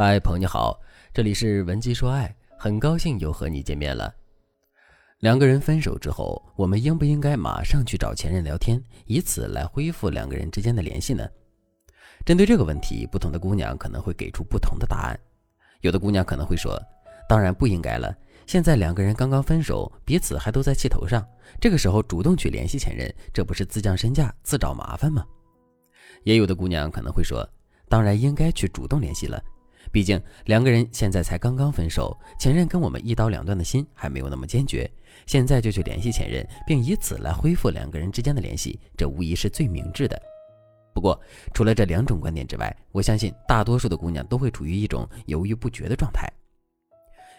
嗨，朋友你好，这里是文姬说爱，很高兴又和你见面了。两个人分手之后，我们应不应该马上去找前任聊天，以此来恢复两个人之间的联系呢？针对这个问题，不同的姑娘可能会给出不同的答案。有的姑娘可能会说：“当然不应该了，现在两个人刚刚分手，彼此还都在气头上，这个时候主动去联系前任，这不是自降身价、自找麻烦吗？”也有的姑娘可能会说：“当然应该去主动联系了。”毕竟两个人现在才刚刚分手，前任跟我们一刀两断的心还没有那么坚决，现在就去联系前任，并以此来恢复两个人之间的联系，这无疑是最明智的。不过，除了这两种观点之外，我相信大多数的姑娘都会处于一种犹豫不决的状态，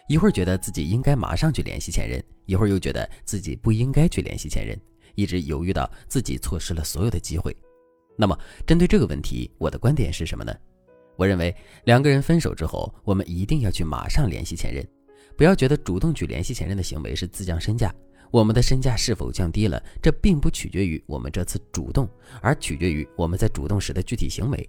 一会儿觉得自己应该马上去联系前任，一会儿又觉得自己不应该去联系前任，一直犹豫到自己错失了所有的机会。那么，针对这个问题，我的观点是什么呢？我认为两个人分手之后，我们一定要去马上联系前任，不要觉得主动去联系前任的行为是自降身价。我们的身价是否降低了，这并不取决于我们这次主动，而取决于我们在主动时的具体行为。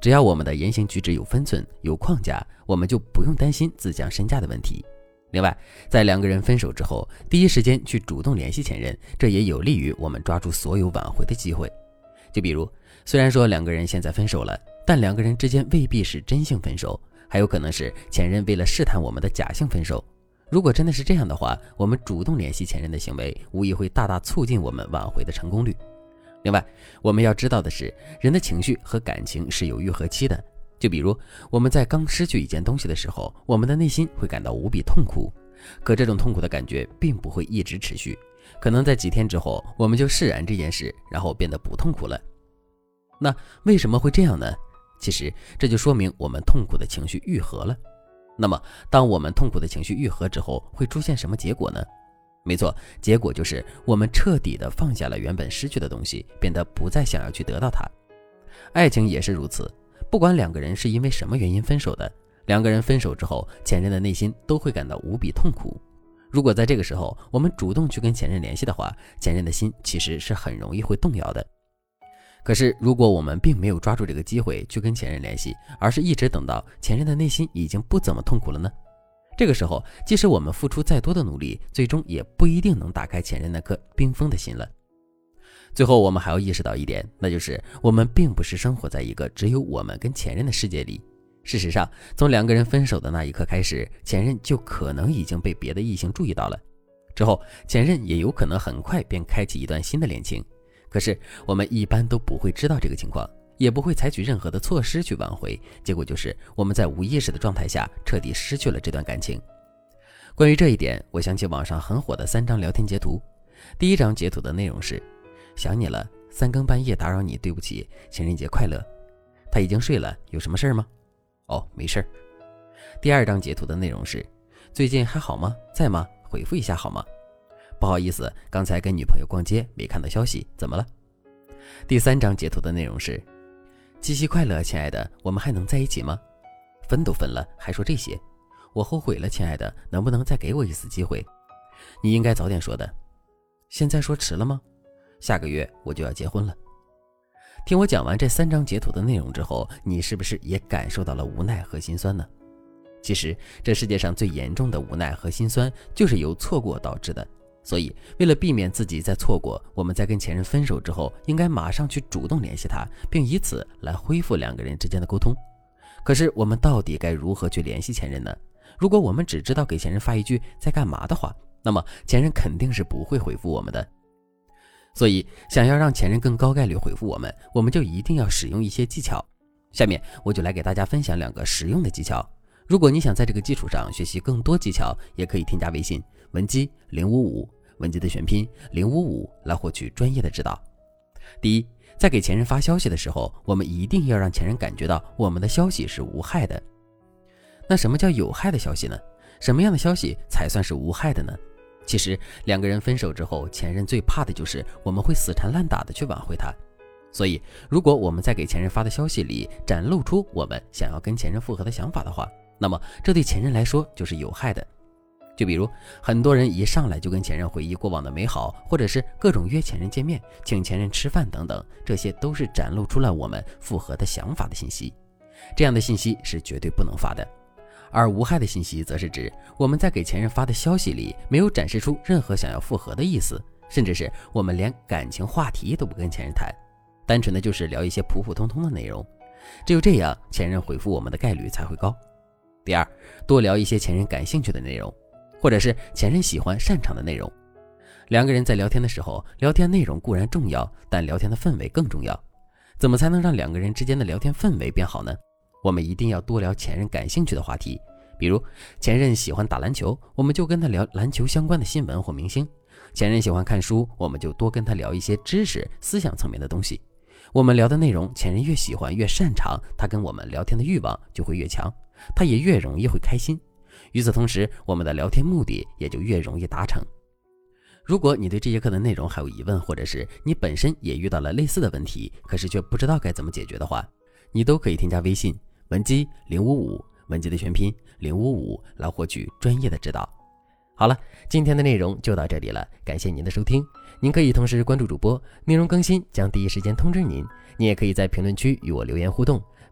只要我们的言行举止有分寸、有框架，我们就不用担心自降身价的问题。另外，在两个人分手之后，第一时间去主动联系前任，这也有利于我们抓住所有挽回的机会。就比如，虽然说两个人现在分手了。但两个人之间未必是真性分手，还有可能是前任为了试探我们的假性分手。如果真的是这样的话，我们主动联系前任的行为，无疑会大大促进我们挽回的成功率。另外，我们要知道的是，人的情绪和感情是有愈合期的。就比如我们在刚失去一件东西的时候，我们的内心会感到无比痛苦，可这种痛苦的感觉并不会一直持续，可能在几天之后，我们就释然这件事，然后变得不痛苦了。那为什么会这样呢？其实这就说明我们痛苦的情绪愈合了。那么，当我们痛苦的情绪愈合之后，会出现什么结果呢？没错，结果就是我们彻底的放下了原本失去的东西，变得不再想要去得到它。爱情也是如此，不管两个人是因为什么原因分手的，两个人分手之后，前任的内心都会感到无比痛苦。如果在这个时候我们主动去跟前任联系的话，前任的心其实是很容易会动摇的。可是，如果我们并没有抓住这个机会去跟前任联系，而是一直等到前任的内心已经不怎么痛苦了呢？这个时候，即使我们付出再多的努力，最终也不一定能打开前任那颗冰封的心了。最后，我们还要意识到一点，那就是我们并不是生活在一个只有我们跟前任的世界里。事实上，从两个人分手的那一刻开始，前任就可能已经被别的异性注意到了，之后前任也有可能很快便开启一段新的恋情。可是我们一般都不会知道这个情况，也不会采取任何的措施去挽回，结果就是我们在无意识的状态下彻底失去了这段感情。关于这一点，我想起网上很火的三张聊天截图。第一张截图的内容是：想你了，三更半夜打扰你，对不起，情人节快乐。他已经睡了，有什么事儿吗？哦，没事儿。第二张截图的内容是：最近还好吗？在吗？回复一下好吗？不好意思，刚才跟女朋友逛街没看到消息，怎么了？第三张截图的内容是：七夕快乐，亲爱的，我们还能在一起吗？分都分了，还说这些，我后悔了，亲爱的，能不能再给我一次机会？你应该早点说的，现在说迟了吗？下个月我就要结婚了。听我讲完这三张截图的内容之后，你是不是也感受到了无奈和心酸呢？其实，这世界上最严重的无奈和心酸，就是由错过导致的。所以，为了避免自己再错过，我们在跟前任分手之后，应该马上去主动联系他，并以此来恢复两个人之间的沟通。可是，我们到底该如何去联系前任呢？如果我们只知道给前任发一句“在干嘛”的话，那么前任肯定是不会回复我们的。所以，想要让前任更高概率回复我们，我们就一定要使用一些技巧。下面我就来给大家分享两个实用的技巧。如果你想在这个基础上学习更多技巧，也可以添加微信文姬零五五。文姬的全拼零五五来获取专业的指导。第一，在给前任发消息的时候，我们一定要让前任感觉到我们的消息是无害的。那什么叫有害的消息呢？什么样的消息才算是无害的呢？其实，两个人分手之后，前任最怕的就是我们会死缠烂打的去挽回他。所以，如果我们在给前任发的消息里展露出我们想要跟前任复合的想法的话，那么这对前任来说就是有害的。就比如，很多人一上来就跟前任回忆过往的美好，或者是各种约前任见面、请前任吃饭等等，这些都是展露出了我们复合的想法的信息。这样的信息是绝对不能发的。而无害的信息，则是指我们在给前任发的消息里，没有展示出任何想要复合的意思，甚至是我们连感情话题都不跟前任谈，单纯的就是聊一些普普通通的内容。只有这样，前任回复我们的概率才会高。第二，多聊一些前任感兴趣的内容，或者是前任喜欢擅长的内容。两个人在聊天的时候，聊天内容固然重要，但聊天的氛围更重要。怎么才能让两个人之间的聊天氛围变好呢？我们一定要多聊前任感兴趣的话题，比如前任喜欢打篮球，我们就跟他聊篮球相关的新闻或明星；前任喜欢看书，我们就多跟他聊一些知识、思想层面的东西。我们聊的内容，前任越喜欢越擅长，他跟我们聊天的欲望就会越强，他也越容易会开心。与此同时，我们的聊天目的也就越容易达成。如果你对这节课的内容还有疑问，或者是你本身也遇到了类似的问题，可是却不知道该怎么解决的话，你都可以添加微信文姬零五五，文姬的全拼零五五，来获取专业的指导。好了，今天的内容就到这里了，感谢您的收听。您可以同时关注主播，内容更新将第一时间通知您。您也可以在评论区与我留言互动，